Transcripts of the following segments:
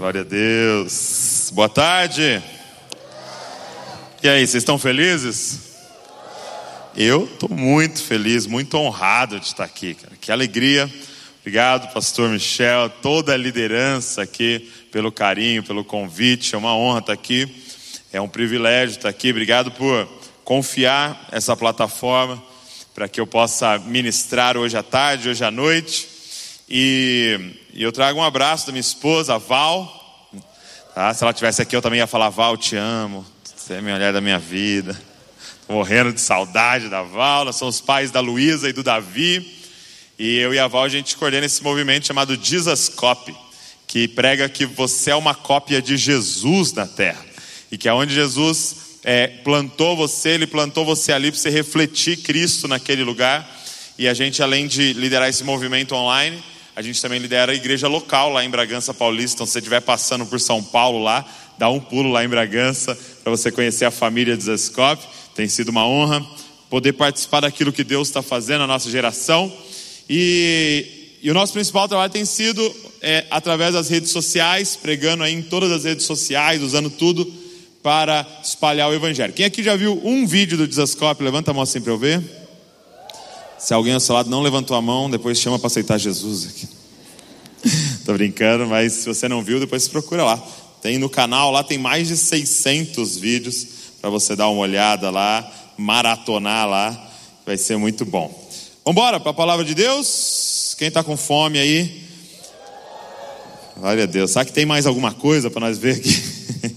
Glória a Deus. Boa tarde. E aí, vocês estão felizes? Eu estou muito feliz, muito honrado de estar aqui. Cara. Que alegria. Obrigado, pastor Michel, toda a liderança aqui, pelo carinho, pelo convite. É uma honra estar aqui. É um privilégio estar aqui. Obrigado por confiar essa plataforma para que eu possa ministrar hoje à tarde, hoje à noite. E, e eu trago um abraço da minha esposa, a Val. Tá? Se ela estivesse aqui, eu também ia falar: Val, te amo. Você é a mulher da minha vida. Estou morrendo de saudade da Val. Nós somos pais da Luísa e do Davi. E eu e a Val, a gente coordena esse movimento chamado Jesus Copy, que prega que você é uma cópia de Jesus na terra. E que aonde Jesus é, plantou você, ele plantou você ali para você refletir Cristo naquele lugar. E a gente, além de liderar esse movimento online, a gente também lidera a igreja local lá em Bragança Paulista. Então, se você estiver passando por São Paulo lá, dá um pulo lá em Bragança para você conhecer a família de Zescop. Tem sido uma honra poder participar daquilo que Deus está fazendo na nossa geração. E, e, o nosso principal trabalho tem sido é, através das redes sociais, pregando aí em todas as redes sociais, usando tudo para espalhar o Evangelho. Quem aqui já viu um vídeo do Desascope? Levanta a mão assim para eu ver. Se alguém ao seu lado não levantou a mão, depois chama para aceitar Jesus aqui. Tô brincando, mas se você não viu, depois procura lá. Tem no canal, lá tem mais de 600 vídeos para você dar uma olhada lá, maratonar lá, vai ser muito bom. Vamos embora para a palavra de Deus? Quem está com fome aí? Glória a Deus. Será que tem mais alguma coisa para nós ver aqui?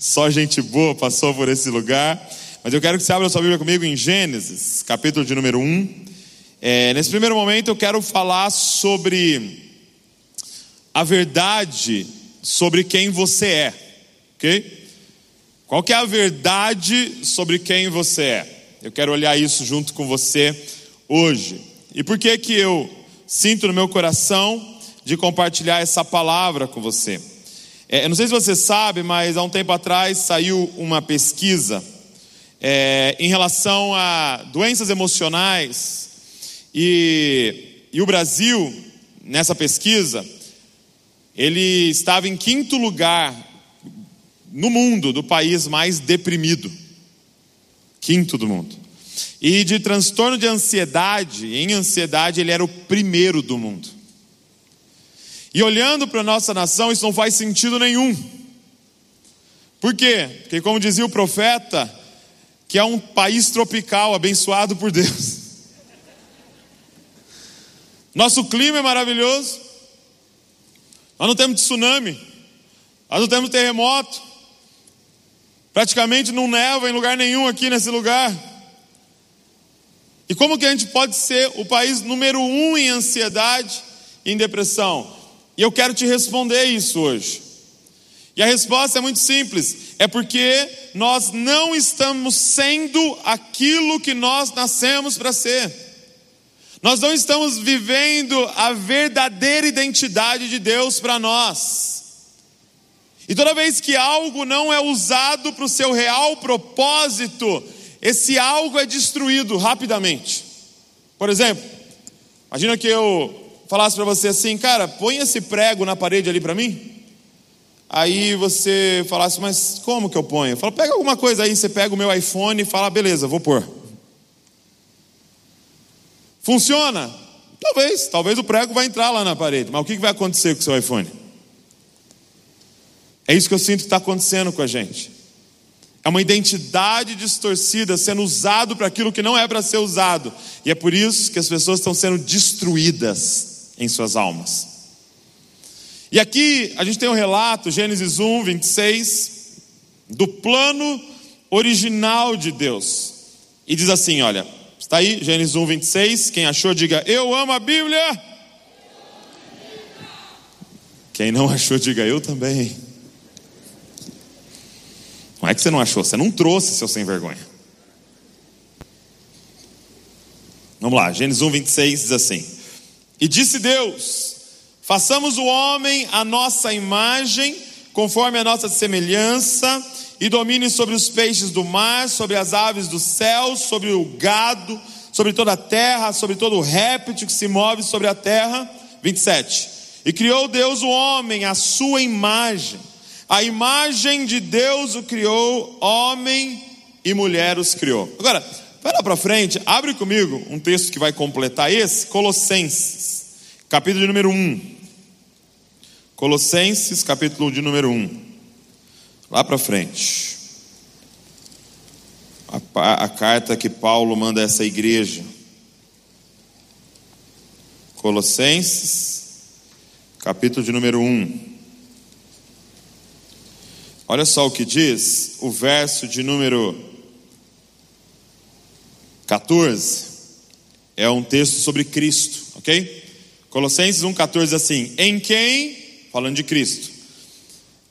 Só gente boa passou por esse lugar. Mas eu quero que você abra sua Bíblia comigo em Gênesis, capítulo de número 1. É, nesse primeiro momento eu quero falar sobre a verdade sobre quem você é, ok? Qual que é a verdade sobre quem você é? Eu quero olhar isso junto com você hoje. E por que que eu sinto no meu coração de compartilhar essa palavra com você? É, eu não sei se você sabe, mas há um tempo atrás saiu uma pesquisa é, em relação a doenças emocionais e, e o Brasil, nessa pesquisa, ele estava em quinto lugar no mundo do país mais deprimido. Quinto do mundo. E de transtorno de ansiedade, em ansiedade, ele era o primeiro do mundo. E olhando para a nossa nação, isso não faz sentido nenhum. Por quê? Porque, como dizia o profeta, que é um país tropical abençoado por Deus. Nosso clima é maravilhoso. Nós não temos tsunami. Nós não temos terremoto. Praticamente não neva em lugar nenhum aqui nesse lugar. E como que a gente pode ser o país número um em ansiedade e em depressão? E eu quero te responder isso hoje. E a resposta é muito simples: é porque nós não estamos sendo aquilo que nós nascemos para ser. Nós não estamos vivendo a verdadeira identidade de Deus para nós. E toda vez que algo não é usado para o seu real propósito, esse algo é destruído rapidamente. Por exemplo, imagina que eu falasse para você assim, cara, põe esse prego na parede ali para mim. Aí você falasse, mas como que eu ponho? Eu falo, pega alguma coisa aí, você pega o meu iPhone e fala, beleza, vou pôr. Funciona? Talvez, talvez o prego vai entrar lá na parede, mas o que vai acontecer com o seu iPhone? É isso que eu sinto que está acontecendo com a gente. É uma identidade distorcida sendo usado para aquilo que não é para ser usado. E é por isso que as pessoas estão sendo destruídas em suas almas. E aqui a gente tem um relato, Gênesis 1, 26, do plano original de Deus. E diz assim: olha, Está aí, Gênesis 1, 26. Quem achou, diga: Eu amo a Bíblia. Quem não achou, diga: Eu também. Não é que você não achou, você não trouxe, seu sem vergonha. Vamos lá, Gênesis 1, 26 diz assim: E disse Deus: Façamos o homem a nossa imagem, conforme a nossa semelhança e domine sobre os peixes do mar, sobre as aves do céu, sobre o gado, sobre toda a terra, sobre todo o réptil que se move sobre a terra. 27. E criou Deus o homem, a sua imagem. A imagem de Deus o criou, homem e mulher os criou. Agora, vai lá para frente, abre comigo um texto que vai completar esse, Colossenses, capítulo de número 1. Colossenses, capítulo de número 1. Lá para frente. A, a, carta que Paulo manda a essa igreja. Colossenses, capítulo de número 1. Olha só o que diz o verso de número 14. É um texto sobre Cristo, ok? Colossenses 1,14 assim: Em quem falando de Cristo.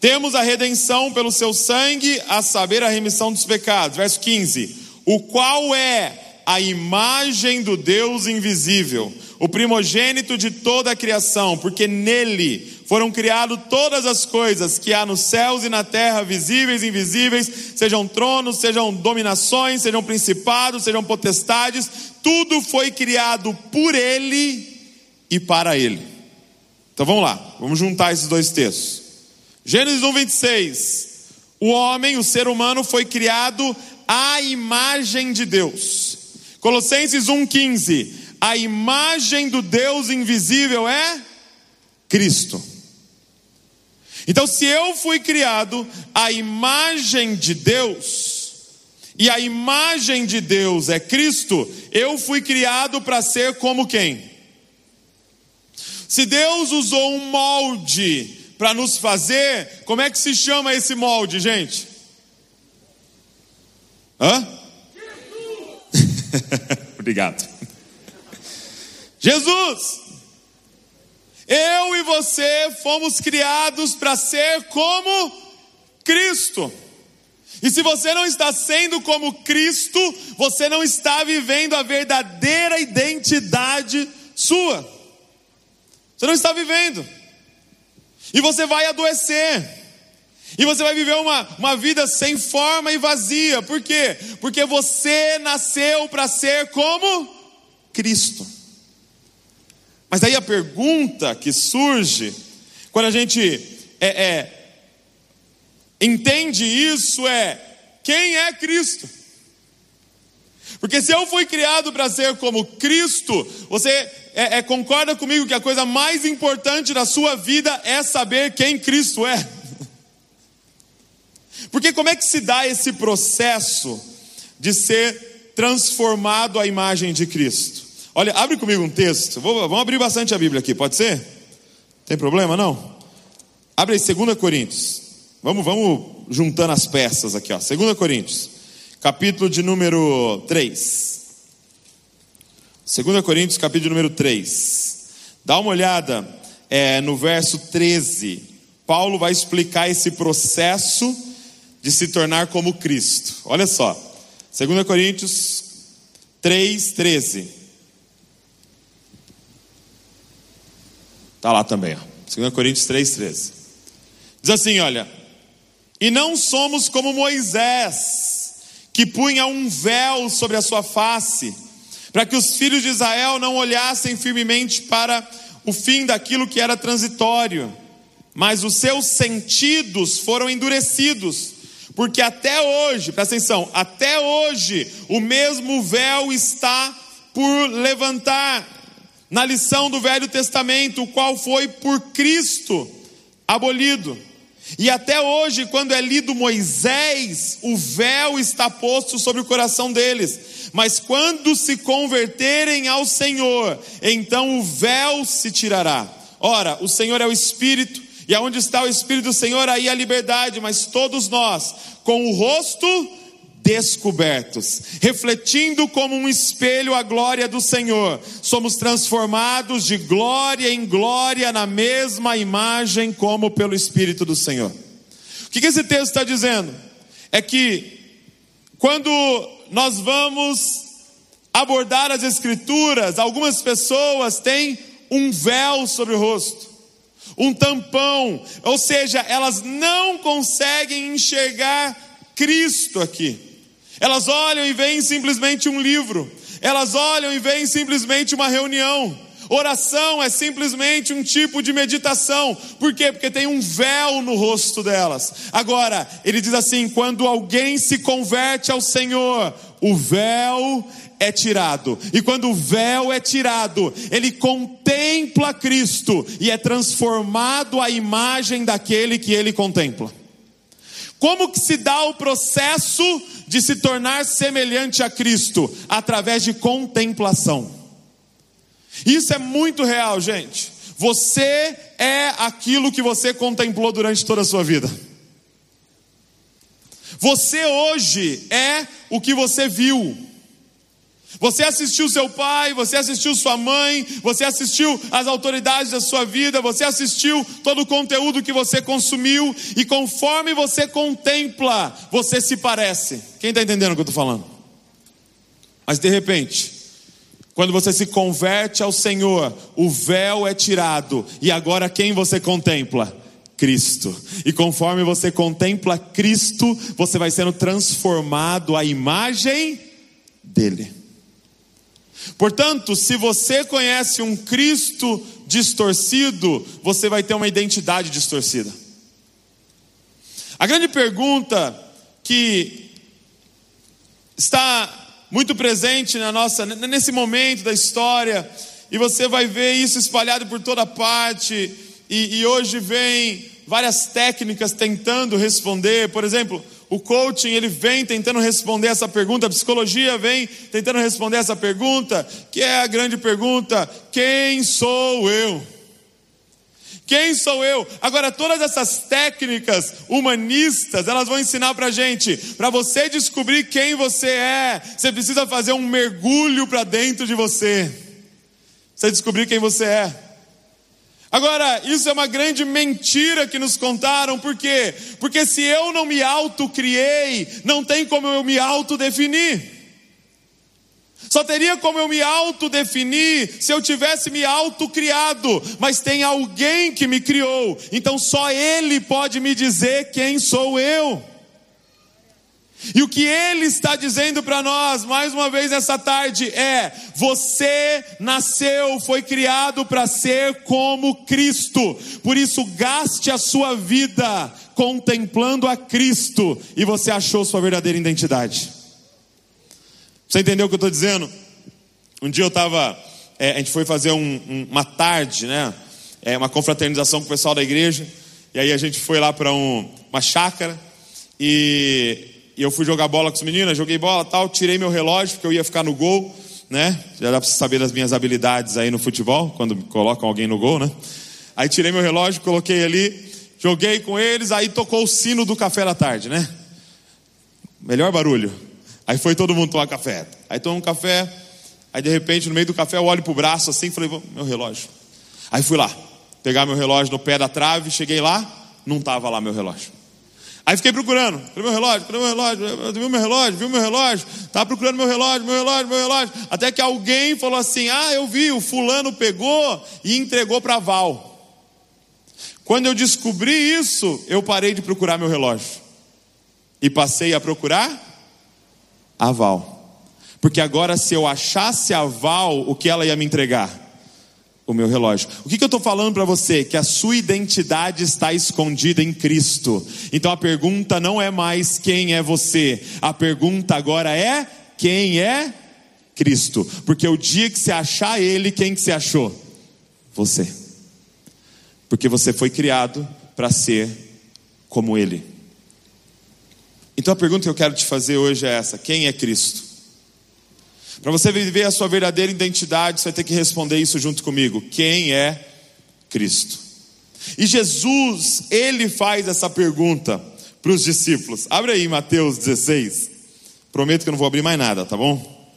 Temos a redenção pelo seu sangue, a saber, a remissão dos pecados. Verso 15: O qual é a imagem do Deus invisível, o primogênito de toda a criação, porque nele foram criadas todas as coisas que há nos céus e na terra, visíveis e invisíveis, sejam tronos, sejam dominações, sejam principados, sejam potestades, tudo foi criado por ele e para ele. Então vamos lá, vamos juntar esses dois textos. Gênesis 1, 26. O homem, o ser humano, foi criado à imagem de Deus. Colossenses 1,15. A imagem do Deus invisível é Cristo. Então, se eu fui criado à imagem de Deus, e a imagem de Deus é Cristo, eu fui criado para ser como quem? Se Deus usou um molde para nos fazer, como é que se chama esse molde, gente? Hã? Obrigado. Jesus. Eu e você fomos criados para ser como Cristo. E se você não está sendo como Cristo, você não está vivendo a verdadeira identidade sua. Você não está vivendo. E você vai adoecer. E você vai viver uma, uma vida sem forma e vazia. Por quê? Porque você nasceu para ser como Cristo. Mas aí a pergunta que surge, quando a gente é, é, entende isso, é: quem é Cristo? Porque se eu fui criado para ser como Cristo, você é, é, concorda comigo que a coisa mais importante da sua vida é saber quem Cristo é? Porque como é que se dá esse processo de ser transformado à imagem de Cristo? Olha, abre comigo um texto. Vou, vamos abrir bastante a Bíblia aqui, pode ser? Tem problema não? Abre aí 2 Coríntios. Vamos, vamos juntando as peças aqui, ó. 2 Coríntios capítulo de número 3. 2 Coríntios, capítulo número 3. Dá uma olhada é, no verso 13. Paulo vai explicar esse processo de se tornar como Cristo. Olha só. 2 Coríntios 3, 13. Está lá também. Ó. 2 Coríntios 3, 13. Diz assim: olha. E não somos como Moisés que punha um véu sobre a sua face, para que os filhos de Israel não olhassem firmemente para o fim daquilo que era transitório, mas os seus sentidos foram endurecidos, porque até hoje, presta atenção, até hoje o mesmo véu está por levantar na lição do Velho Testamento, o qual foi por Cristo abolido. E até hoje, quando é lido Moisés, o véu está posto sobre o coração deles. Mas quando se converterem ao Senhor, então o véu se tirará. Ora, o Senhor é o Espírito, e aonde está o Espírito do Senhor, aí a liberdade. Mas todos nós, com o rosto descobertos, refletindo como um espelho a glória do Senhor, somos transformados de glória em glória na mesma imagem, como pelo Espírito do Senhor. O que esse texto está dizendo? É que quando nós vamos abordar as Escrituras, algumas pessoas têm um véu sobre o rosto, um tampão, ou seja, elas não conseguem enxergar Cristo aqui. Elas olham e veem simplesmente um livro, elas olham e veem simplesmente uma reunião, Oração é simplesmente um tipo de meditação. Por quê? Porque tem um véu no rosto delas. Agora, ele diz assim: quando alguém se converte ao Senhor, o véu é tirado. E quando o véu é tirado, ele contempla Cristo e é transformado à imagem daquele que ele contempla. Como que se dá o processo de se tornar semelhante a Cristo? Através de contemplação. Isso é muito real, gente. Você é aquilo que você contemplou durante toda a sua vida. Você hoje é o que você viu. Você assistiu seu pai, você assistiu sua mãe, você assistiu as autoridades da sua vida, você assistiu todo o conteúdo que você consumiu, e conforme você contempla, você se parece. Quem está entendendo o que eu estou falando? Mas de repente, quando você se converte ao Senhor, o véu é tirado, e agora quem você contempla? Cristo. E conforme você contempla Cristo, você vai sendo transformado à imagem dele. Portanto, se você conhece um Cristo distorcido, você vai ter uma identidade distorcida. A grande pergunta que está muito presente na nossa nesse momento da história, e você vai ver isso espalhado por toda parte, e, e hoje vem várias técnicas tentando responder, por exemplo, o coaching ele vem tentando responder essa pergunta, a psicologia vem tentando responder essa pergunta, que é a grande pergunta: quem sou eu? Quem sou eu? Agora, todas essas técnicas humanistas, elas vão ensinar para gente, para você descobrir quem você é, você precisa fazer um mergulho para dentro de você, você descobrir quem você é. Agora, isso é uma grande mentira que nos contaram, por quê? Porque se eu não me autocriei, não tem como eu me autodefinir. Só teria como eu me autodefinir se eu tivesse me autocriado, mas tem alguém que me criou, então só Ele pode me dizer quem sou eu. E o que ele está dizendo para nós, mais uma vez nessa tarde, é: você nasceu, foi criado para ser como Cristo, por isso gaste a sua vida contemplando a Cristo, e você achou sua verdadeira identidade. Você entendeu o que eu estou dizendo? Um dia eu estava, é, a gente foi fazer um, um, uma tarde, né? É, uma confraternização com o pessoal da igreja, e aí a gente foi lá para um, uma chácara, e e eu fui jogar bola com as meninas, joguei bola tal, tirei meu relógio, porque eu ia ficar no gol, né? Já dá para saber das minhas habilidades aí no futebol, quando colocam alguém no gol, né? Aí tirei meu relógio, coloquei ali, joguei com eles, aí tocou o sino do café da tarde, né? Melhor barulho. Aí foi todo mundo tomar café. Aí tomou um café, aí de repente no meio do café eu olho pro braço assim, falei, meu relógio. Aí fui lá, pegar meu relógio no pé da trave, cheguei lá, não tava lá meu relógio. Aí fiquei procurando, cadê meu relógio? Cadê meu relógio? Viu meu relógio? Viu meu relógio? Estava procurando meu relógio, meu relógio, meu relógio. Até que alguém falou assim: Ah, eu vi, o fulano pegou e entregou para Val. Quando eu descobri isso, eu parei de procurar meu relógio. E passei a procurar a Val. Porque agora, se eu achasse a Val, o que ela ia me entregar? O meu relógio. O que, que eu estou falando para você? Que a sua identidade está escondida em Cristo. Então a pergunta não é mais quem é você, a pergunta agora é quem é Cristo. Porque o dia que você achar Ele, quem que você achou? Você. Porque você foi criado para ser como Ele. Então a pergunta que eu quero te fazer hoje é essa: quem é Cristo? Para você viver a sua verdadeira identidade, você vai ter que responder isso junto comigo: quem é Cristo? E Jesus, ele faz essa pergunta para os discípulos. Abre aí Mateus 16. Prometo que eu não vou abrir mais nada, tá bom?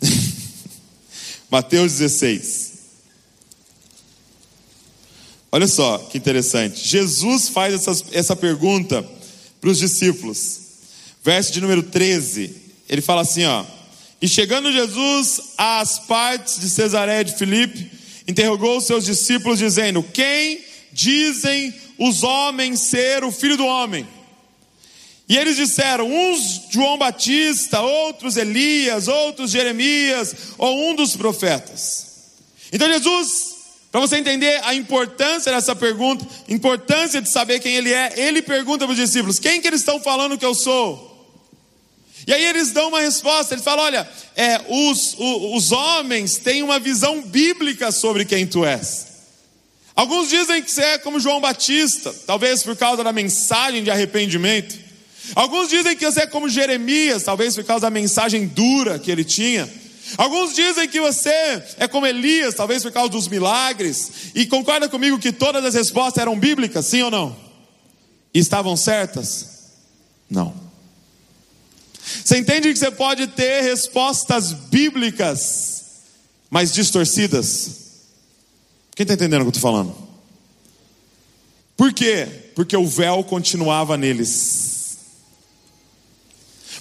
Mateus 16. Olha só que interessante. Jesus faz essa, essa pergunta para os discípulos. Verso de número 13. Ele fala assim: ó. E chegando Jesus às partes de Cesareia de Filipe, interrogou os seus discípulos, dizendo: Quem dizem os homens ser o filho do homem? E eles disseram: uns João Batista, outros Elias, outros Jeremias, ou um dos profetas. Então Jesus, para você entender a importância dessa pergunta, importância de saber quem ele é, ele pergunta para os discípulos: quem que eles estão falando que eu sou? E aí eles dão uma resposta, eles falam: olha, é, os, os, homens têm uma visão bíblica sobre quem tu és. Alguns dizem que você é como João Batista, talvez por causa da mensagem de arrependimento. Alguns dizem que você é como Jeremias, talvez por causa da mensagem dura que ele tinha. Alguns dizem que você é como Elias, talvez por causa dos milagres. E concorda comigo que todas as respostas eram bíblicas, sim ou não? E estavam certas? Não. Você entende que você pode ter respostas bíblicas, mas distorcidas? Quem está entendendo o que eu estou falando? Por quê? Porque o véu continuava neles.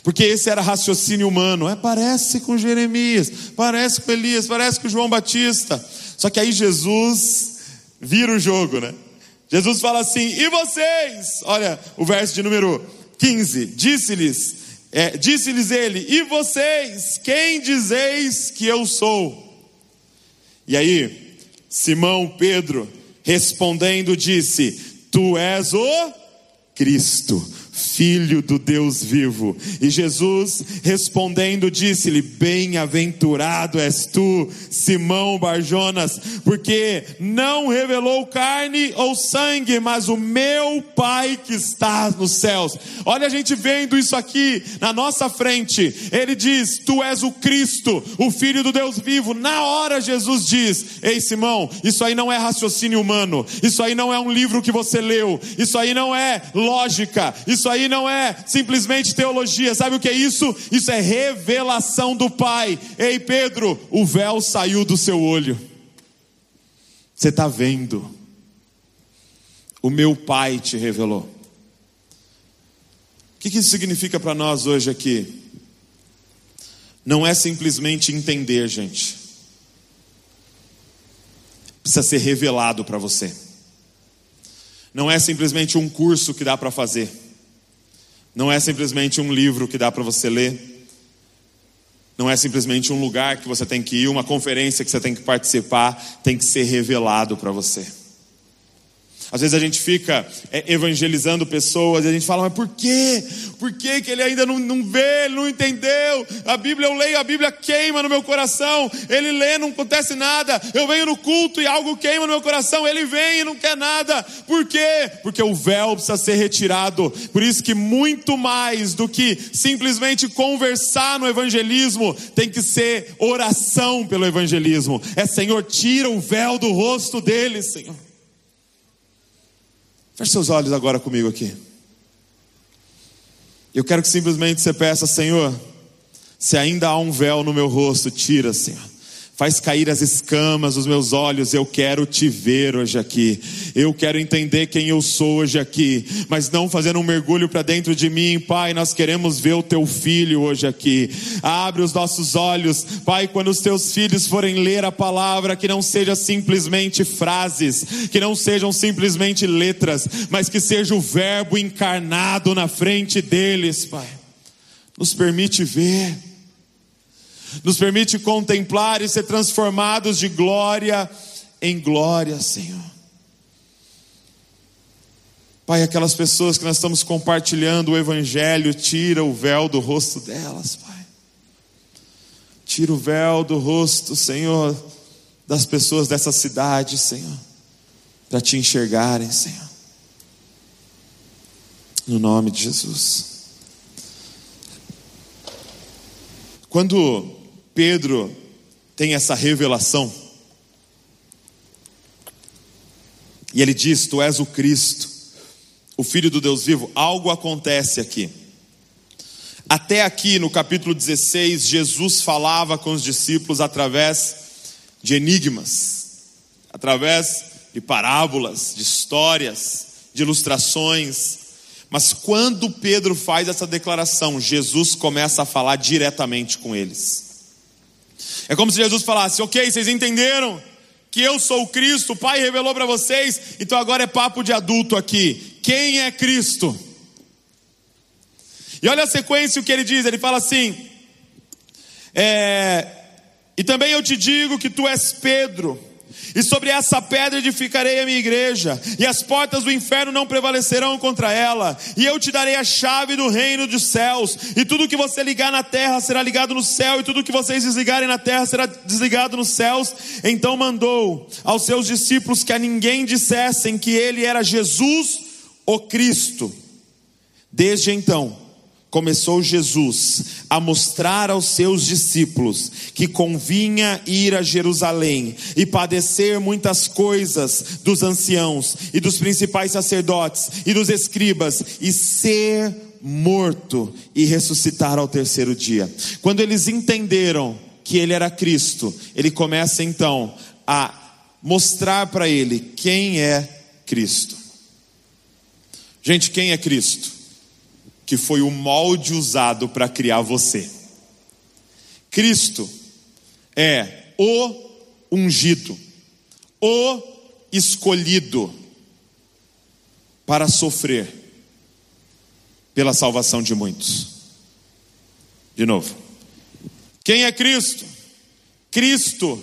Porque esse era raciocínio humano. É, parece com Jeremias, parece com Elias, parece com João Batista. Só que aí Jesus vira o jogo, né? Jesus fala assim: e vocês? Olha o verso de número 15: disse-lhes, é, disse-lhes ele: e vocês, quem dizeis que eu sou? E aí, Simão Pedro respondendo disse: Tu és o Cristo Filho do Deus vivo. E Jesus respondendo disse-lhe: Bem-aventurado és tu, Simão Barjonas, porque não revelou carne ou sangue, mas o meu Pai que está nos céus. Olha a gente vendo isso aqui na nossa frente. Ele diz: Tu és o Cristo, o Filho do Deus vivo. Na hora Jesus diz: Ei Simão, isso aí não é raciocínio humano, isso aí não é um livro que você leu, isso aí não é lógica, isso isso aí não é simplesmente teologia, sabe o que é isso? Isso é revelação do Pai. Ei, Pedro, o véu saiu do seu olho. Você está vendo? O meu Pai te revelou. O que, isso significa para nós hoje aqui? Não é simplesmente entender, gente. Precisa ser revelado para você. Não é simplesmente um curso que dá para fazer. Não é simplesmente um livro que dá para você ler. Não é simplesmente um lugar que você tem que ir, uma conferência que você tem que participar, tem que ser revelado para você. Às vezes a gente fica é, evangelizando pessoas e a gente fala, mas por quê? Por que, que ele ainda não, não vê, ele não entendeu? A Bíblia, eu leio, a Bíblia queima no meu coração. Ele lê, não acontece nada. Eu venho no culto e algo queima no meu coração. Ele vem e não quer nada. Por quê? Porque o véu precisa ser retirado. Por isso que muito mais do que simplesmente conversar no evangelismo, tem que ser oração pelo evangelismo. É Senhor, tira o véu do rosto deles, Senhor. Feche seus olhos agora comigo aqui. Eu quero que simplesmente você peça, Senhor, se ainda há um véu no meu rosto, tira, Senhor faz cair as escamas dos meus olhos. Eu quero te ver hoje aqui. Eu quero entender quem eu sou hoje aqui, mas não fazendo um mergulho para dentro de mim, Pai. Nós queremos ver o teu filho hoje aqui. Abre os nossos olhos, Pai, quando os teus filhos forem ler a palavra, que não seja simplesmente frases, que não sejam simplesmente letras, mas que seja o verbo encarnado na frente deles, Pai. Nos permite ver nos permite contemplar e ser transformados de glória em glória, Senhor. Pai, aquelas pessoas que nós estamos compartilhando o Evangelho, tira o véu do rosto delas, Pai. Tira o véu do rosto, Senhor, das pessoas dessa cidade, Senhor, para te enxergarem, Senhor. No nome de Jesus. Quando Pedro tem essa revelação. E ele diz: Tu és o Cristo, o Filho do Deus vivo. Algo acontece aqui. Até aqui no capítulo 16, Jesus falava com os discípulos através de enigmas, através de parábolas, de histórias, de ilustrações. Mas quando Pedro faz essa declaração, Jesus começa a falar diretamente com eles. É como se Jesus falasse: Ok, vocês entenderam que eu sou o Cristo, o Pai revelou para vocês, então agora é papo de adulto aqui. Quem é Cristo? E olha a sequência o que ele diz: ele fala assim, é, E também eu te digo que tu és Pedro, e sobre essa pedra edificarei a minha igreja, e as portas do inferno não prevalecerão contra ela, e eu te darei a chave do reino dos céus, e tudo que você ligar na terra será ligado no céu, e tudo que vocês desligarem na terra será desligado nos céus. Então mandou aos seus discípulos que a ninguém dissessem que ele era Jesus, o Cristo. Desde então, começou Jesus a mostrar aos seus discípulos que convinha ir a Jerusalém e padecer muitas coisas dos anciãos e dos principais sacerdotes e dos escribas e ser morto e ressuscitar ao terceiro dia. Quando eles entenderam que ele era Cristo, ele começa então a mostrar para ele quem é Cristo. Gente, quem é Cristo? Que foi o molde usado para criar você. Cristo é o ungido, o escolhido para sofrer pela salvação de muitos. De novo. Quem é Cristo? Cristo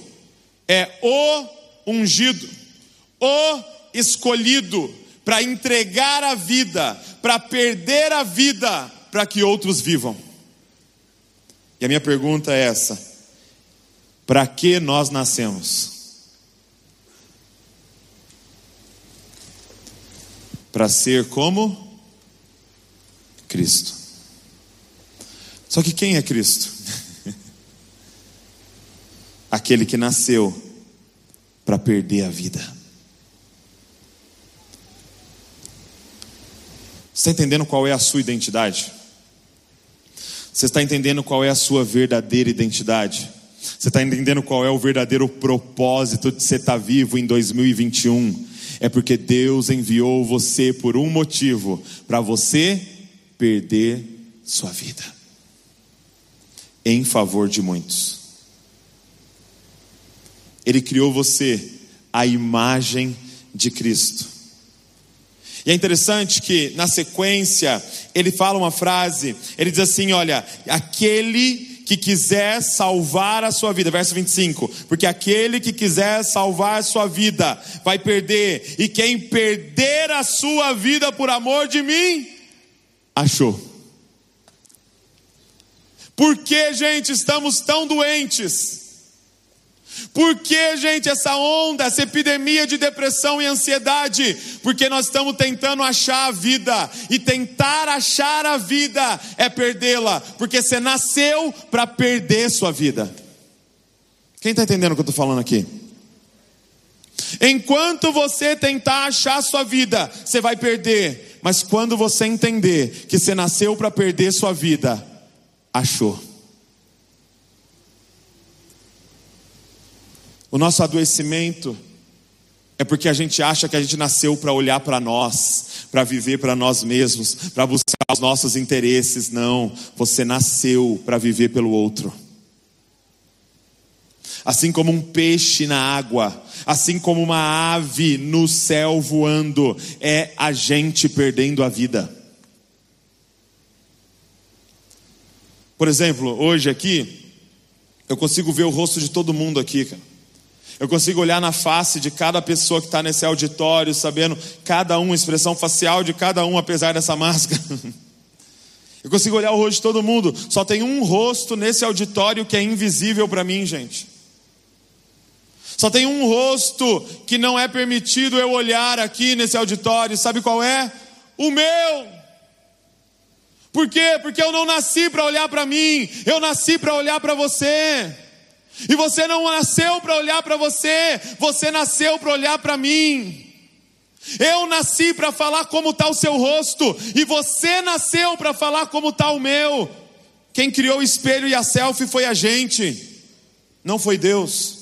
é o ungido, o escolhido para entregar a vida, para perder a vida, para que outros vivam. E a minha pergunta é essa: para que nós nascemos? Para ser como Cristo. Só que quem é Cristo? Aquele que nasceu para perder a vida. Você está entendendo qual é a sua identidade? Você está entendendo qual é a sua verdadeira identidade? Você está entendendo qual é o verdadeiro propósito de você estar vivo em 2021? É porque Deus enviou você por um motivo: para você perder sua vida em favor de muitos. Ele criou você à imagem de Cristo. E é interessante que na sequência ele fala uma frase, ele diz assim: olha, aquele que quiser salvar a sua vida, verso 25, porque aquele que quiser salvar a sua vida vai perder, e quem perder a sua vida por amor de mim, achou. Por que, gente, estamos tão doentes? Por que, gente, essa onda, essa epidemia de depressão e ansiedade? Porque nós estamos tentando achar a vida, e tentar achar a vida é perdê-la, porque você nasceu para perder sua vida. Quem está entendendo o que eu estou falando aqui? Enquanto você tentar achar sua vida, você vai perder, mas quando você entender que você nasceu para perder sua vida, achou. O nosso adoecimento é porque a gente acha que a gente nasceu para olhar para nós, para viver para nós mesmos, para buscar os nossos interesses. Não, você nasceu para viver pelo outro. Assim como um peixe na água, assim como uma ave no céu voando, é a gente perdendo a vida. Por exemplo, hoje aqui, eu consigo ver o rosto de todo mundo aqui, cara. Eu consigo olhar na face de cada pessoa que está nesse auditório, sabendo cada um, a expressão facial de cada um, apesar dessa máscara. Eu consigo olhar o rosto de todo mundo. Só tem um rosto nesse auditório que é invisível para mim, gente. Só tem um rosto que não é permitido eu olhar aqui nesse auditório. Sabe qual é? O meu. Por quê? Porque eu não nasci para olhar para mim, eu nasci para olhar para você. E você não nasceu para olhar para você, você nasceu para olhar para mim. Eu nasci para falar como está o seu rosto, e você nasceu para falar como está o meu. Quem criou o espelho e a selfie foi a gente, não foi Deus.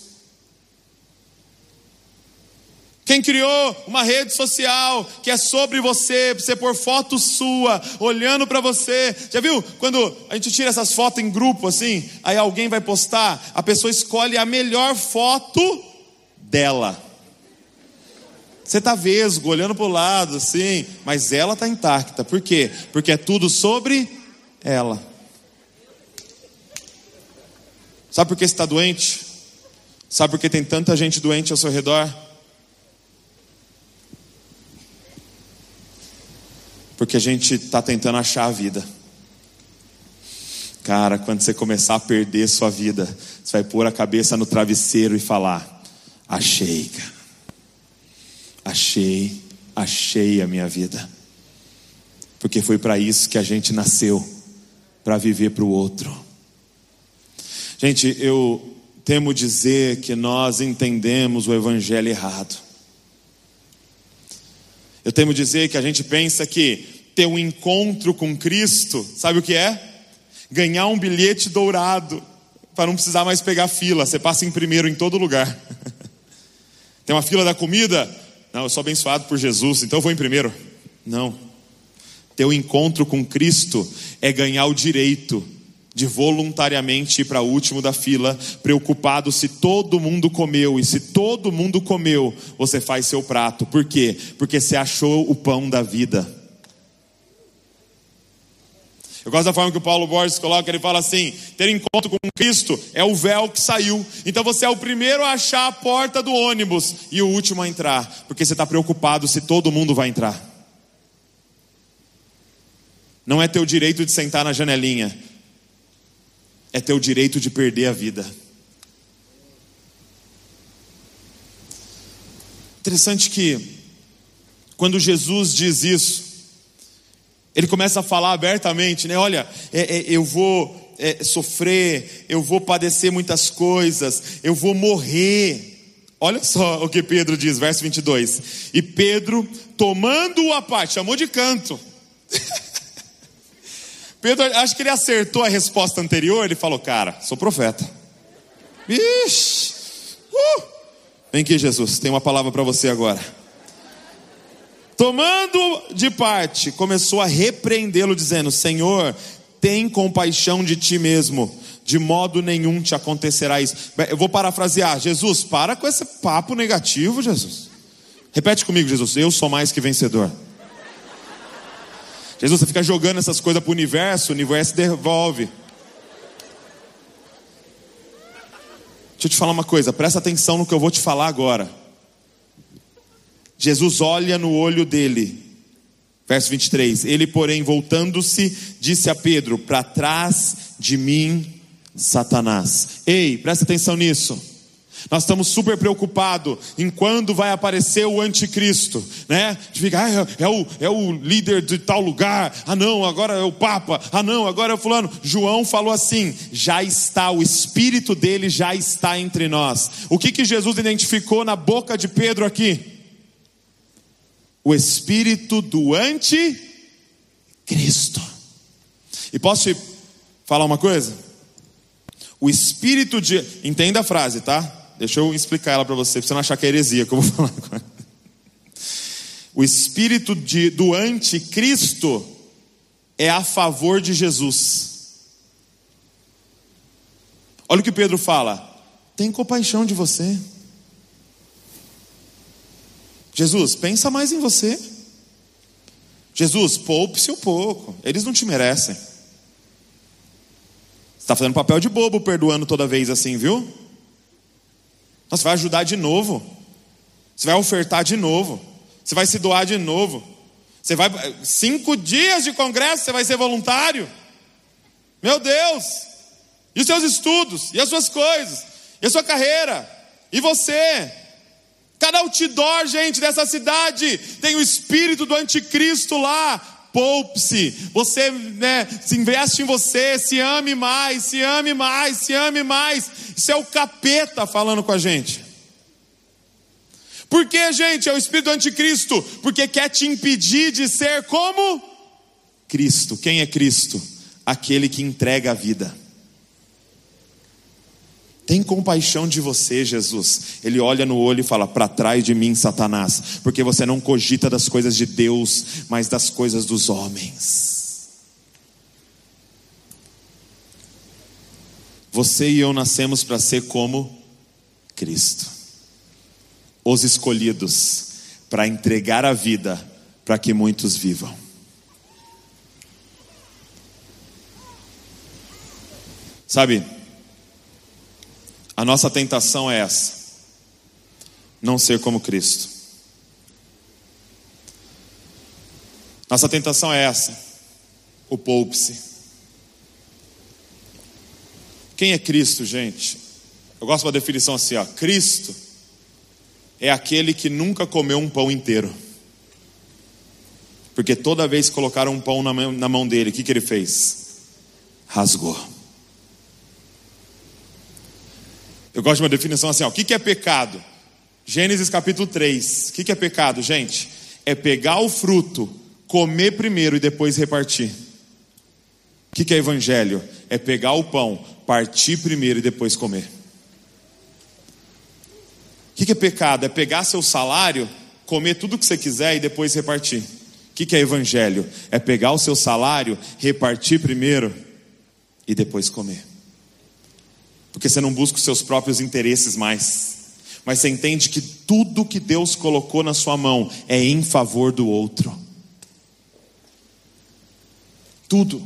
Quem criou uma rede social que é sobre você, você pôr foto sua, olhando para você. Já viu quando a gente tira essas fotos em grupo assim, aí alguém vai postar, a pessoa escolhe a melhor foto dela. Você está vesgo, olhando para o lado assim, mas ela está intacta. Por quê? Porque é tudo sobre ela. Sabe por que está doente? Sabe por que tem tanta gente doente ao seu redor? Porque a gente está tentando achar a vida. Cara, quando você começar a perder sua vida, você vai pôr a cabeça no travesseiro e falar: Achei, cara. Achei, achei a minha vida. Porque foi para isso que a gente nasceu para viver para o outro. Gente, eu temo dizer que nós entendemos o Evangelho errado. Eu temo dizer que a gente pensa que ter um encontro com Cristo, sabe o que é? Ganhar um bilhete dourado, para não precisar mais pegar fila, você passa em primeiro em todo lugar. Tem uma fila da comida? Não, eu sou abençoado por Jesus, então eu vou em primeiro. Não. Teu encontro com Cristo é ganhar o direito de voluntariamente ir para o último da fila, preocupado se todo mundo comeu, e se todo mundo comeu, você faz seu prato. Por quê? Porque você achou o pão da vida. Eu gosto da forma que o Paulo Borges coloca, ele fala assim: ter encontro com Cristo é o véu que saiu. Então você é o primeiro a achar a porta do ônibus e o último a entrar, porque você está preocupado se todo mundo vai entrar. Não é teu direito de sentar na janelinha, é teu direito de perder a vida. Interessante que, quando Jesus diz isso, ele começa a falar abertamente, né? Olha, é, é, eu vou é, sofrer, eu vou padecer muitas coisas, eu vou morrer. Olha só o que Pedro diz, verso 22. E Pedro, tomando-o à parte, chamou de canto. Pedro, acho que ele acertou a resposta anterior. Ele falou: Cara, sou profeta. Uh! Vem aqui, Jesus, tem uma palavra para você agora. Tomando de parte, começou a repreendê-lo, dizendo: Senhor, tem compaixão de ti mesmo, de modo nenhum te acontecerá isso. Eu vou parafrasear: Jesus, para com esse papo negativo, Jesus. Repete comigo, Jesus: Eu sou mais que vencedor. Jesus, você fica jogando essas coisas para o universo, o universo devolve. Deixa eu te falar uma coisa, presta atenção no que eu vou te falar agora. Jesus olha no olho dele, verso 23. Ele, porém, voltando-se, disse a Pedro: Para trás de mim, Satanás. Ei, presta atenção nisso. Nós estamos super preocupados em quando vai aparecer o anticristo, né? De ficar, ah, é, é, o, é o líder de tal lugar, ah não, agora é o Papa, ah não, agora é o fulano. João falou assim: já está, o Espírito dele já está entre nós. O que, que Jesus identificou na boca de Pedro aqui? O Espírito do anticristo. E posso te falar uma coisa? O Espírito de. Entenda a frase, tá? Deixa eu explicar ela para você, para você não achar que é heresia que eu vou falar agora. O espírito de, do anticristo é a favor de Jesus. Olha o que Pedro fala: tem compaixão de você. Jesus, pensa mais em você. Jesus, poupe-se um pouco, eles não te merecem. Você está fazendo papel de bobo perdoando toda vez assim, viu? Você vai ajudar de novo. Você vai ofertar de novo. Você vai se doar de novo. Você vai. Cinco dias de congresso, você vai ser voluntário. Meu Deus! E os seus estudos? E as suas coisas? E a sua carreira? E você? Cada outdoor, gente, dessa cidade tem o espírito do anticristo lá. Poupe-se, você né, se investe em você, se ame mais, se ame mais, se ame mais. Isso é o capeta falando com a gente. Por que, gente? É o espírito anticristo, porque quer te impedir de ser como Cristo. Quem é Cristo? Aquele que entrega a vida. Tem compaixão de você, Jesus. Ele olha no olho e fala: Para trás de mim, Satanás, porque você não cogita das coisas de Deus, mas das coisas dos homens. Você e eu nascemos para ser como Cristo, os escolhidos para entregar a vida para que muitos vivam. A nossa tentação é essa: não ser como Cristo. Nossa tentação é essa: o poupe-se. Quem é Cristo, gente? Eu gosto uma definição assim: ó, Cristo é aquele que nunca comeu um pão inteiro. Porque toda vez que colocaram um pão na mão dele, o que, que ele fez? Rasgou. Eu gosto de uma definição assim: ó, o que, é pecado? Gênesis capítulo 3. O que, é pecado, gente? É pegar o fruto, comer primeiro e depois repartir. O que, é evangelho? É pegar o pão, partir primeiro e depois comer. O que, é pecado? É pegar seu salário, comer tudo que você quiser e depois repartir. O que é evangelho? É pegar o seu salário, repartir primeiro e depois comer. Porque você não busca os seus próprios interesses mais. Mas você entende que tudo que Deus colocou na sua mão é em favor do outro. Tudo.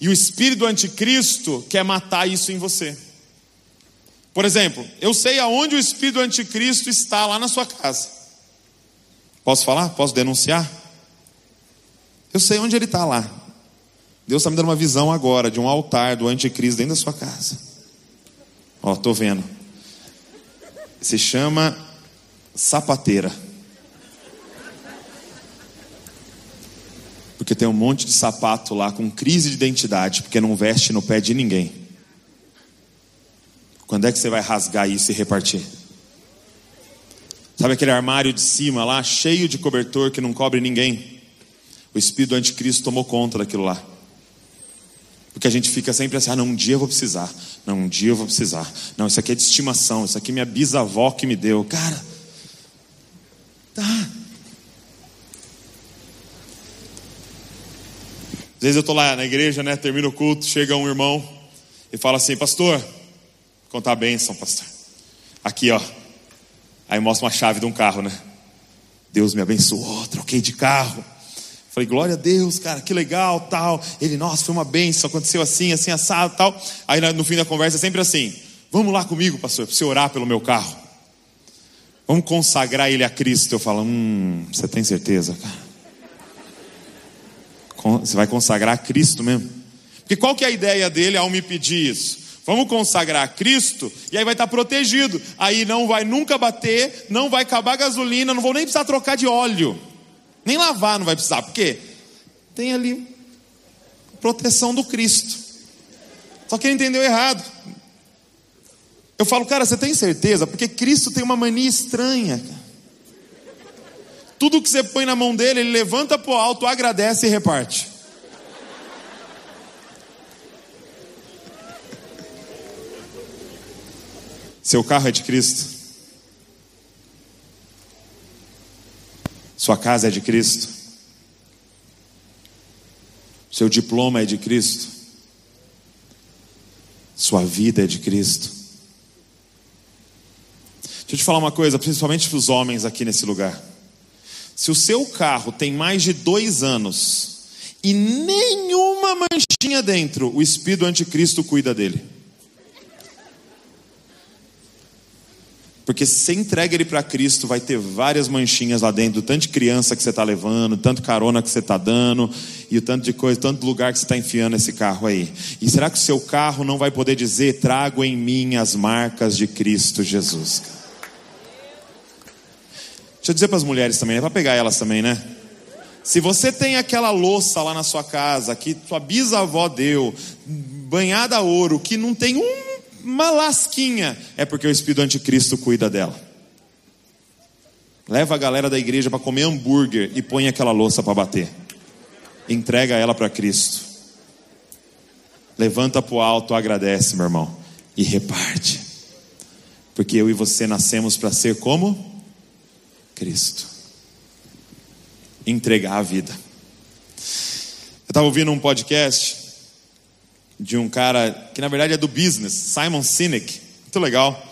E o espírito anticristo quer matar isso em você. Por exemplo, eu sei aonde o espírito anticristo está lá na sua casa. Posso falar? Posso denunciar? Eu sei onde ele está lá. Deus está me dando uma visão agora de um altar do anticristo dentro da sua casa. Ó, estou vendo. Se chama sapateira. Porque tem um monte de sapato lá com crise de identidade, porque não veste no pé de ninguém. Quando é que você vai rasgar isso e repartir? Sabe aquele armário de cima lá, cheio de cobertor que não cobre ninguém? O espírito do anticristo tomou conta daquilo lá. Porque a gente fica sempre assim: ah, não, um dia eu vou precisar. Não, um dia eu vou precisar. Não, isso aqui é de estimação. Isso aqui é minha bisavó que me deu. Cara, tá. Às vezes eu estou lá na igreja, né? Termino o culto, chega um irmão e fala assim: Pastor, contar a bênção, pastor. Aqui, ó. Aí mostra uma chave de um carro, né? Deus me abençoou, troquei de carro. Falei, glória a Deus, cara, que legal, tal. Ele, nossa, foi uma bênção, aconteceu assim, assim, assado, tal. Aí no fim da conversa é sempre assim: Vamos lá comigo, pastor, para você orar pelo meu carro. Vamos consagrar ele a Cristo. Eu falo, hum, você tem certeza, cara? Você vai consagrar a Cristo mesmo? Porque qual que é a ideia dele ao me pedir isso? Vamos consagrar a Cristo e aí vai estar protegido. Aí não vai nunca bater, não vai acabar gasolina, não vou nem precisar trocar de óleo. Nem lavar não vai precisar, porque tem ali proteção do Cristo. Só que ele entendeu errado. Eu falo, cara, você tem certeza? Porque Cristo tem uma mania estranha. Tudo que você põe na mão dele, ele levanta para o alto, agradece e reparte. Seu carro é de Cristo. Sua casa é de Cristo. Seu diploma é de Cristo. Sua vida é de Cristo. Deixa eu te falar uma coisa, principalmente para os homens aqui nesse lugar. Se o seu carro tem mais de dois anos e nenhuma manchinha dentro, o espírito anticristo cuida dele. Porque se você entrega ele para Cristo, vai ter várias manchinhas lá dentro, tanto de criança que você está levando, tanto carona que você está dando, e o tanto de coisa, tanto lugar que você está enfiando esse carro aí. E será que o seu carro não vai poder dizer: trago em mim as marcas de Cristo Jesus? Deixa eu dizer para as mulheres também, é para pegar elas também, né? Se você tem aquela louça lá na sua casa que sua bisavó deu, banhada a ouro, que não tem uma lasquinha, é porque o espírito anticristo cuida dela. Leva a galera da igreja para comer hambúrguer e põe aquela louça para bater. Entrega ela para Cristo. Levanta para o alto, agradece, meu irmão, e reparte. Porque eu e você nascemos para ser como? Cristo. Entregar a vida. Eu estava ouvindo um podcast de um cara que na verdade é do business, Simon Sinek, muito legal.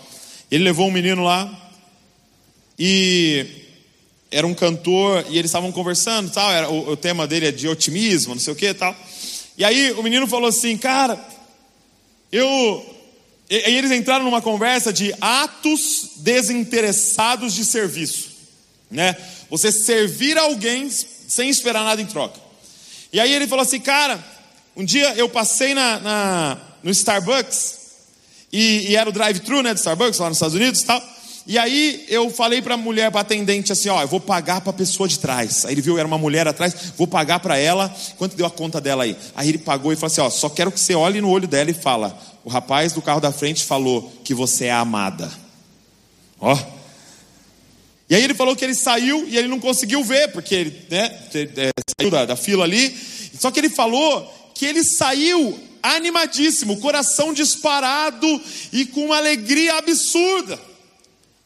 Ele levou um menino lá e era um cantor e eles estavam conversando, tal. Era, o, o, tema dele é de otimismo, não sei o que, tal. E aí o menino falou assim, cara, eu E eles entraram numa conversa de atos desinteressados de serviço, né? Você servir alguém sem esperar nada em troca. E aí ele falou assim, cara, um dia eu passei na, na no Starbucks e, e era o drive-thru, né, do Starbucks lá nos Estados Unidos, e tal. E aí eu falei para a mulher, para atendente assim, ó, eu vou pagar para a pessoa de trás. Aí ele viu, era uma mulher atrás, vou pagar para ela. Quanto deu a conta dela aí? Aí ele pagou e falou assim, ó, só quero que você olhe no olho dela e fala: "O rapaz do carro da frente falou que você é amada". Ó. E aí ele falou que ele saiu e ele não conseguiu ver, porque ele, né, é, saiu da, da fila ali. Só que ele falou que ele saiu animadíssimo, coração disparado e com uma alegria absurda.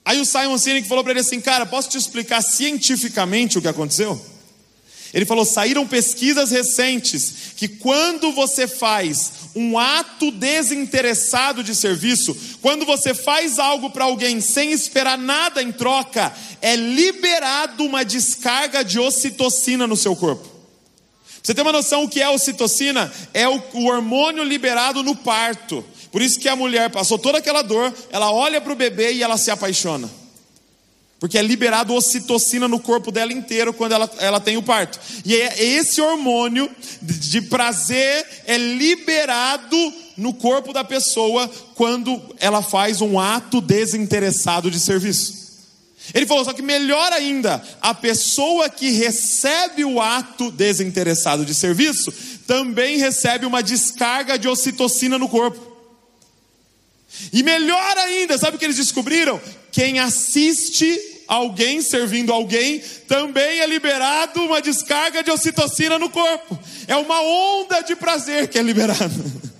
Aí o Simon Sinek falou para ele assim: Cara, posso te explicar cientificamente o que aconteceu? Ele falou: saíram pesquisas recentes que quando você faz um ato desinteressado de serviço, quando você faz algo para alguém sem esperar nada em troca, é liberado uma descarga de ocitocina no seu corpo. Você tem uma noção o que é ocitocina? É o, o hormônio liberado no parto. Por isso que a mulher passou toda aquela dor, ela olha para o bebê e ela se apaixona. Porque é liberado ocitocina no corpo dela inteiro quando ela, ela tem o parto. E é esse hormônio de, de prazer é liberado no corpo da pessoa quando ela faz um ato desinteressado de serviço. Ele falou, só que melhor ainda, a pessoa que recebe o ato desinteressado de serviço também recebe uma descarga de ocitocina no corpo. E melhor ainda, sabe o que eles descobriram? Quem assiste alguém servindo alguém também é liberado uma descarga de ocitocina no corpo. É uma onda de prazer que é liberada.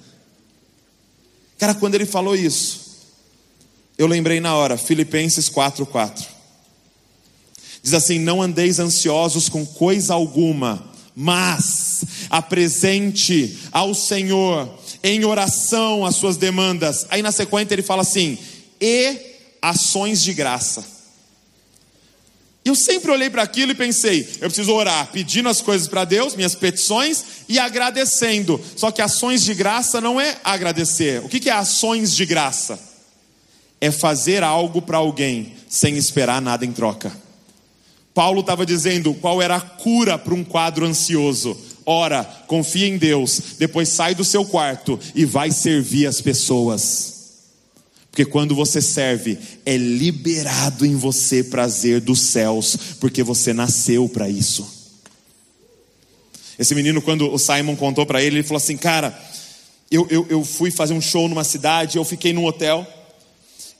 Cara, quando ele falou isso, eu lembrei na hora, Filipenses 4:4. Diz assim: "Não andeis ansiosos com coisa alguma, mas apresente ao Senhor em oração as suas demandas. Aí na sequência ele fala assim: e ações de graça. Eu sempre olhei para aquilo e pensei, eu preciso orar, pedindo as coisas para Deus, minhas petições e agradecendo. Só que ações de graça não é agradecer. O que é ações de graça? É fazer algo para alguém sem esperar nada em troca. Paulo estava dizendo qual era a cura para um quadro ansioso ora, confia em Deus, depois sai do seu quarto e vai servir as pessoas. Porque quando você serve, é liberado em você prazer dos céus, porque você nasceu para isso. Esse menino, quando o Simon contou para ele, ele falou assim: Cara, eu, eu, eu fui fazer um show numa cidade, eu fiquei num hotel,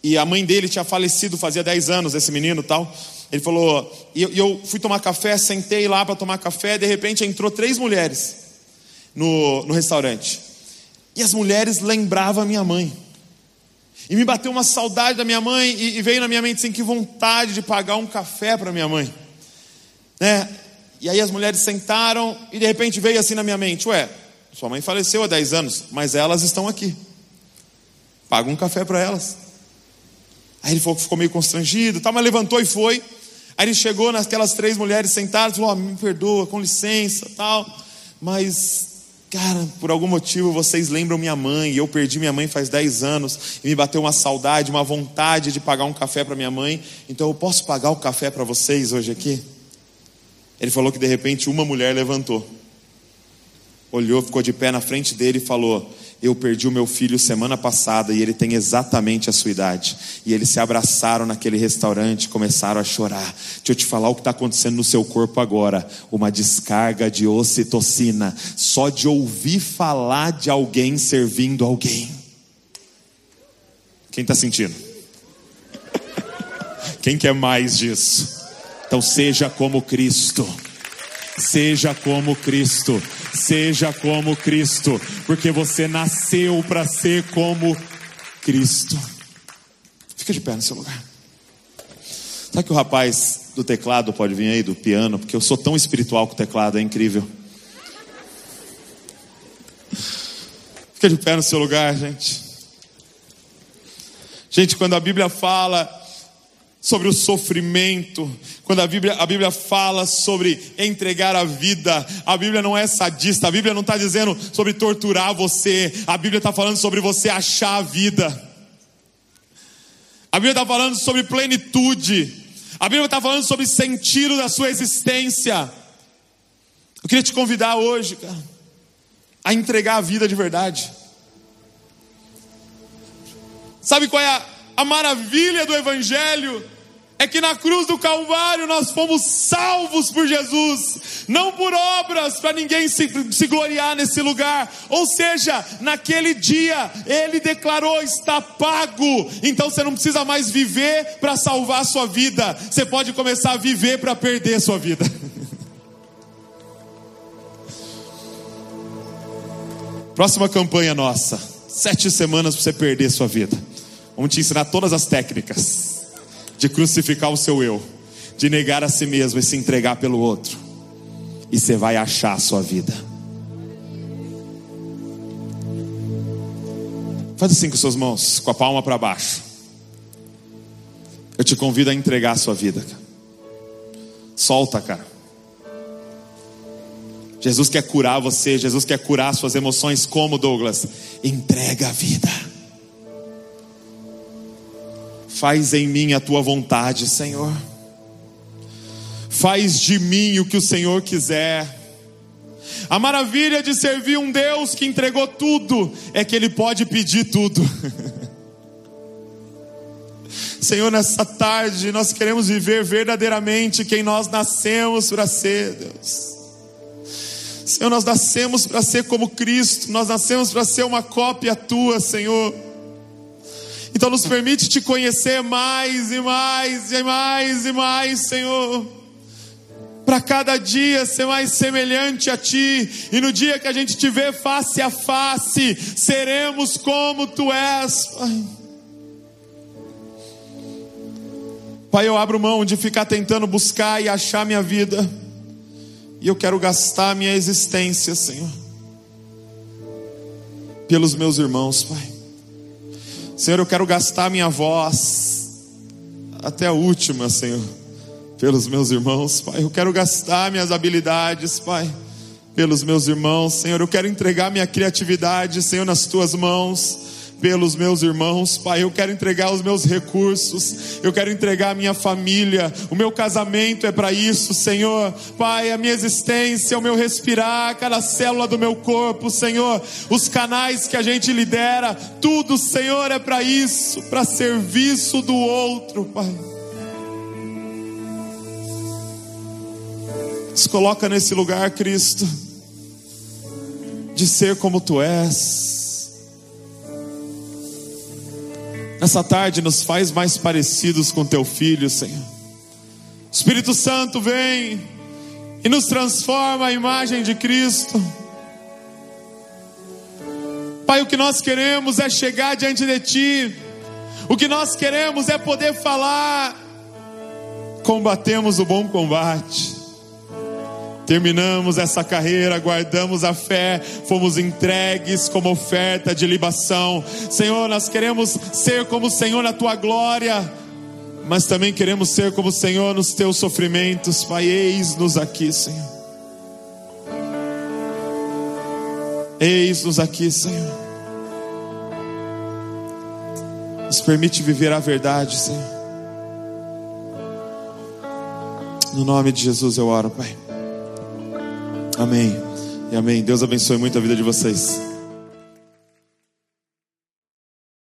e a mãe dele tinha falecido fazia 10 anos, esse menino tal. Ele falou, e eu, fui tomar café, sentei lá para tomar café, de repente entrou três mulheres no, no restaurante. E as mulheres lembravam a minha mãe. E me bateu uma saudade da minha mãe, e, e veio na minha mente assim, que vontade de pagar um café para minha mãe. Né? E aí as mulheres sentaram, e de repente veio assim na minha mente: Ué, sua mãe faleceu há 10 anos, mas elas estão aqui. Paga um café para elas. Aí ele falou que ficou meio constrangido, tal, mas levantou e foi. Aí ele chegou naquelas três mulheres sentadas, falou: oh, me perdoa, com licença, tal. Mas, cara, por algum motivo vocês lembram minha mãe, e eu perdi minha mãe faz dez anos, e me bateu uma saudade, uma vontade de pagar um café para minha mãe. Então eu posso pagar o café para vocês hoje aqui? Ele falou que de repente uma mulher levantou, olhou, ficou de pé na frente dele e falou: eu perdi o meu filho semana passada e ele tem exatamente a sua idade. E eles se abraçaram naquele restaurante, começaram a chorar. Deixa eu te falar o que está acontecendo no seu corpo agora: uma descarga de ocitocina, só de ouvir falar de alguém servindo alguém. Quem está sentindo? Quem quer mais disso? Então seja como Cristo. Seja como Cristo. Seja como Cristo, porque você nasceu para ser como Cristo. Fica de pé no seu lugar. Sabe que o rapaz do teclado pode vir aí, do piano, porque eu sou tão espiritual com o teclado, é incrível. Fica de pé no seu lugar, gente. Gente, quando a Bíblia fala sobre o sofrimento, quando a Bíblia, a Bíblia fala sobre entregar a vida, a Bíblia não é sadista, a Bíblia não está dizendo sobre torturar você, a Bíblia está falando sobre você achar a vida. A Bíblia está falando sobre plenitude. A Bíblia está falando sobre sentido da sua existência. Eu queria te convidar hoje, cara, a entregar a vida de verdade. Sabe qual é a, a maravilha do Evangelho? É que na cruz do Calvário nós fomos salvos por Jesus, não por obras para ninguém se, se, gloriar nesse lugar. Ou seja, naquele dia ele declarou: está pago. Então você não precisa mais viver para salvar a sua vida, você pode começar a viver para perder a sua vida. Próxima campanha nossa: sete semanas para você perder a sua vida. Vamos te ensinar todas as técnicas de crucificar o seu eu, de negar a si mesmo e se entregar pelo outro, e você vai achar a sua vida. Faz assim com suas mãos, com a palma para baixo. Eu te convido a entregar a sua vida. Solta, cara. Jesus quer curar você, Jesus quer curar suas emoções, como Douglas? Entrega a vida. Faz em mim a tua vontade, Senhor. Faz de mim o que o Senhor quiser. A maravilha de servir um Deus que entregou tudo é que Ele pode pedir tudo. Senhor, nessa tarde nós queremos viver verdadeiramente quem nós nascemos para ser, Deus. Senhor, nós nascemos para ser como Cristo, nós nascemos para ser uma cópia tua, Senhor. Então nos permite te conhecer mais e mais e mais e mais, Senhor. Para cada dia ser mais semelhante a Ti, e no dia que a gente te vê face a face, seremos como Tu és, Pai. Pai, eu abro mão de ficar tentando buscar e achar minha vida, e eu quero gastar minha existência, Senhor, pelos meus irmãos, Pai. Senhor, eu quero gastar minha voz até a última, Senhor, pelos meus irmãos, Pai. Eu quero gastar minhas habilidades, Pai, pelos meus irmãos, Senhor. Eu quero entregar minha criatividade, Senhor, nas tuas mãos pelos meus irmãos, Pai. Eu quero entregar os meus recursos, eu quero entregar a minha família, o meu casamento é para isso, Senhor. Pai, a minha existência, o meu respirar, cada célula do meu corpo, Senhor, os canais que a gente lidera, tudo, Senhor, é para isso, para serviço do outro, Pai. Nos coloca nesse lugar, Cristo, de ser como Tu és Nessa tarde nos faz mais parecidos com teu filho, Senhor. Espírito Santo vem e nos transforma a imagem de Cristo. Pai, o que nós queremos é chegar diante de Ti. O que nós queremos é poder falar. Combatemos o bom combate terminamos essa carreira, guardamos a fé, fomos entregues como oferta de libação. Senhor, nós queremos ser como o Senhor na tua glória, mas também queremos ser como o Senhor nos teus sofrimentos. Pai, eis-nos aqui, Senhor. Eis-nos aqui, Senhor. Nos permite viver a verdade, Senhor. No nome de Jesus eu oro, Pai. Amém. E amém. Deus abençoe muito a vida de vocês.